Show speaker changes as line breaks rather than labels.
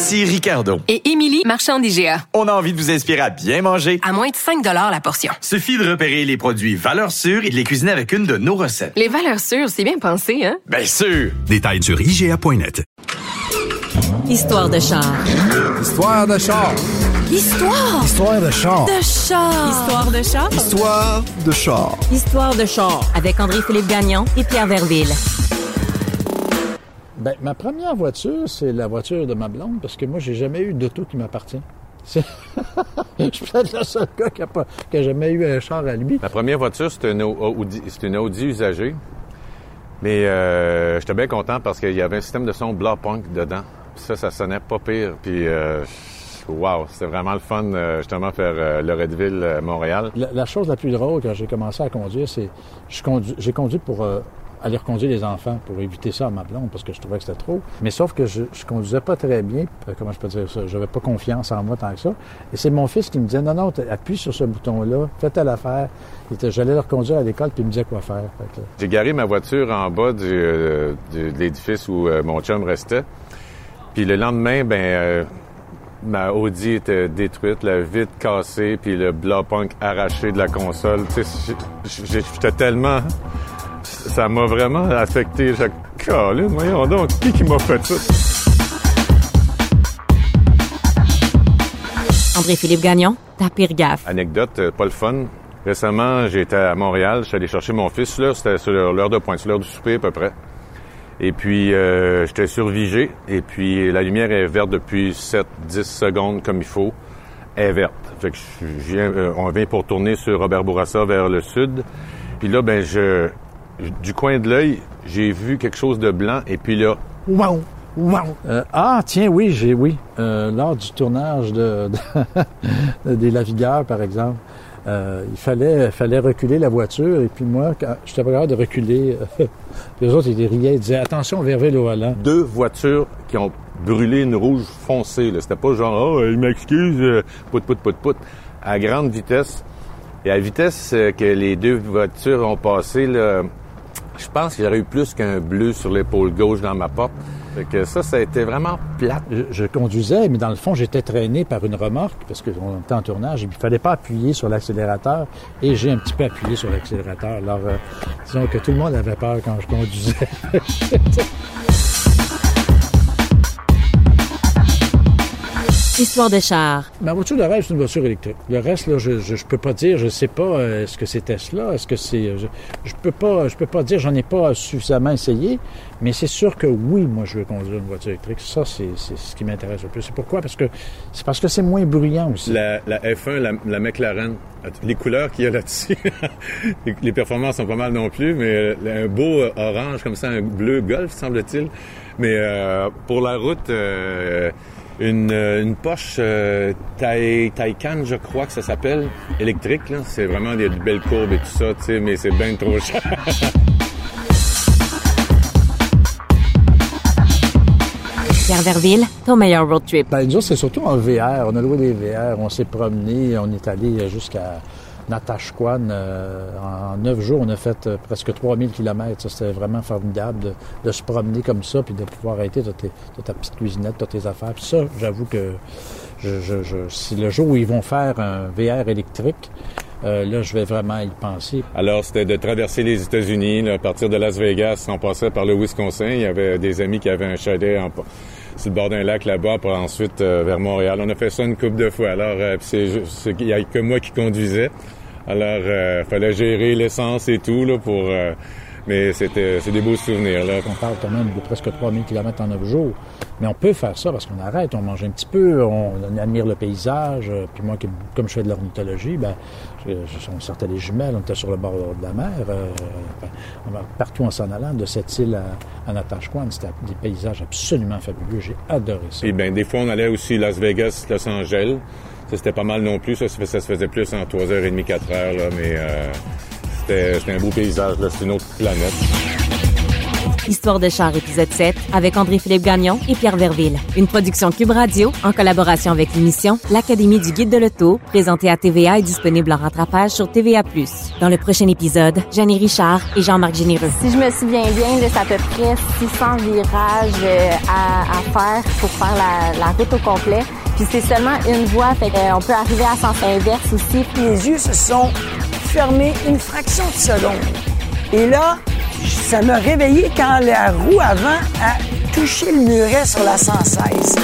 Ici Ricardo.
Et Émilie, marchand d'IGA.
On a envie de vous inspirer à bien manger.
À moins de 5 la portion.
Suffit de repérer les produits valeurs sûres et de les cuisiner avec une de nos recettes.
Les valeurs sûres, c'est bien pensé, hein?
Bien sûr!
Détails sur IGA.net.
Histoire de char.
Histoire de char.
Histoire
Histoire de char.
de char.
Histoire de chat.
Histoire de char.
Histoire de char. Avec André-Philippe Gagnon et Pierre Verville.
Ben, ma première voiture, c'est la voiture de ma blonde, parce que moi, j'ai jamais eu d'auto qui m'appartient. C'est- Je suis peut-être le seul gars qui a, pas, qui a jamais eu un char à lui.
Ma première voiture, c'était une Audi, une Audi usagée. Mais euh, j'étais bien content parce qu'il y avait un système de son Punk dedans. Puis ça, ça sonnait pas pire. Puis, euh, wow, c'était vraiment le fun, euh, justement, faire euh, Loretteville, euh, Montréal.
La, la chose la plus drôle quand j'ai commencé à conduire, c'est j'ai conduit pour aller reconduire les enfants, pour éviter ça à ma blonde, parce que je trouvais que c'était trop. Mais sauf que je, conduisais pas très bien. Euh, Comment je peux dire ça? J'avais pas confiance en moi tant que ça. Et c'est mon fils qui me disait, non, non, appuie sur ce bouton-là, fais telle affaire. J'allais le reconduire à l'école, puis il me disait quoi faire.
J'ai garé ma voiture en bas euh, de l'édifice où euh, mon chum restait. Puis le lendemain, ben, ma Audi était détruite, la vitre cassée, puis le Punk arraché de la console. Tu sais, j'étais tellement... Ça m'a vraiment affecté. J'ai calé, voyons donc, qui qui m'a fait ça?
André-Philippe Gagnon, ta pire gaffe.
Anecdote, euh, pas le fun. Récemment, j'étais à Montréal, je suis allé chercher mon fils, là, c'était sur l'heure de pointe, sur l'heure du souper à peu près. Et puis, euh, j'étais sur Vigée, et puis la lumière est verte depuis 7-10 secondes comme il faut. Elle est verte. Fait que je viens, euh, on vient pour tourner sur Robert Bourassa vers le sud. Puis là, ben, je, du coin de l'œil, j'ai vu quelque chose de blanc, et puis là,
Wow! Wow! Euh, ah, tiens, oui, j'ai oui. Euh, lors du tournage de, de- des Lavigueurs, par exemple, euh, il fallait, fallait reculer la voiture. Et puis moi, quand j'étais pas capable de reculer, les autres, ils riaient, ils disaient attention, Verville au volant.
deux voitures qui ont brûlé une rouge foncée. là. C'était pas genre, oh, il m'excuse, pout, pout, pout, pout, à grande vitesse. Et à la vitesse que les deux voitures ont passé, là, je pense qu'il y aurait eu plus qu'un bleu sur l'épaule gauche dans ma porte. Fait que ça, ça a été vraiment plate.
Je, conduisais, mais dans le fond, j'étais traîné par une remorque parce qu'on était en tournage. Il fallait pas appuyer sur l'accélérateur. Et j'ai un petit peu appuyé sur l'accélérateur. Alors, euh, disons que tout le monde avait peur quand je conduisais.
Histoire de char.
Ma voiture de rêve, c'est une voiture électrique. Le reste, là, je, je, je peux pas dire, je sais pas, euh, est-ce que c'est Tesla, est-ce que c'est, euh, je, je peux pas, je peux pas dire, j'en ai pas suffisamment essayé, mais c'est sûr que oui, moi, je veux conduire une voiture électrique. Ça, c'est, c'est ce qui m'intéresse le plus. C'est pourquoi? Parce que, c'est parce que c'est moins bruyant aussi.
La, la F1, la, la McLaren, les couleurs qu'il y a là-dessus, les, performances sont pas mal non plus, mais euh, un beau orange comme ça, un bleu golf, semble-t-il. Mais euh, pour la route, euh, une, euh, une Porsche euh, Taycan, je crois que ça s'appelle, électrique. Là. C'est vraiment des belles courbes et tout ça, tu sais, mais c'est bien trop cher.
Pierre Verville, ton meilleur road trip.
Ben, nous autres, c'est surtout en VR. On a loué des VR, on s'est promené, on est allé jusqu'à Natashquan. Euh, en neuf jours, on a fait euh, presque 3000 kilomètres. Ça, C'était vraiment formidable de, de se promener comme ça, puis de pouvoir arrêter t'as tes- t'as ta petite cuisinette, t'as tes affaires. Puis ça, j'avoue que je, je, je, si le jour où ils vont faire un VR électrique, euh, là, je vais vraiment y penser.
Alors, c'était de traverser les États-Unis, à partir de Las Vegas, on passait par le Wisconsin. Il y avait des amis qui avaient un chalet sur le bord d'un lac là-bas, pour ensuite euh, vers Montréal. On a fait ça une couple de fois. Alors, euh, c'est qu'il y a que moi qui conduisais. Alors, euh, fallait gérer l'essence et tout là pour euh, Mais c'était, c'est des beaux souvenirs, là.
On parle quand même de presque 3000 km en 9 jours. Mais on peut faire ça parce qu'on arrête, on mange un petit peu, on, admire le paysage. euh, Puis moi, comme- je fais de l'ornithologie, ben, on sortait les jumelles, on était sur le bord de la mer. euh, partout en s'en allant, de cette île à, à Natashquan, c'était des paysages absolument fabuleux. J'ai adoré ça.
Puis ben, des fois, on allait aussi Las Vegas, Los Angeles. Ça, c'était pas mal non plus. Ça se faisait plus en 3h30, 4h, là. Mais euh, c'était, un beau paysage, là. C'est une autre planète.
Histoire de char épisode 7 avec André-Philippe Gagnon et Pierre Verville. Une production Cube Radio en collaboration avec l'émission L'Académie du Guide de l'Auto, présentée à TVA et disponible en rattrapage sur TVA+. Dans le prochain épisode, Jeannie Richard et Jean-Marc Généreux.
Si je me souviens bien, c'est à peu près 600 virages euh, à, à faire pour faire la, la route au complet. Puis c'est seulement une voie, fait qu'on peut arriver à sens inverse aussi.
Les yeux se sont fermés une fraction de seconde. Et là, ça m'a réveillé quand la roue avant a touché le muret sur la 116.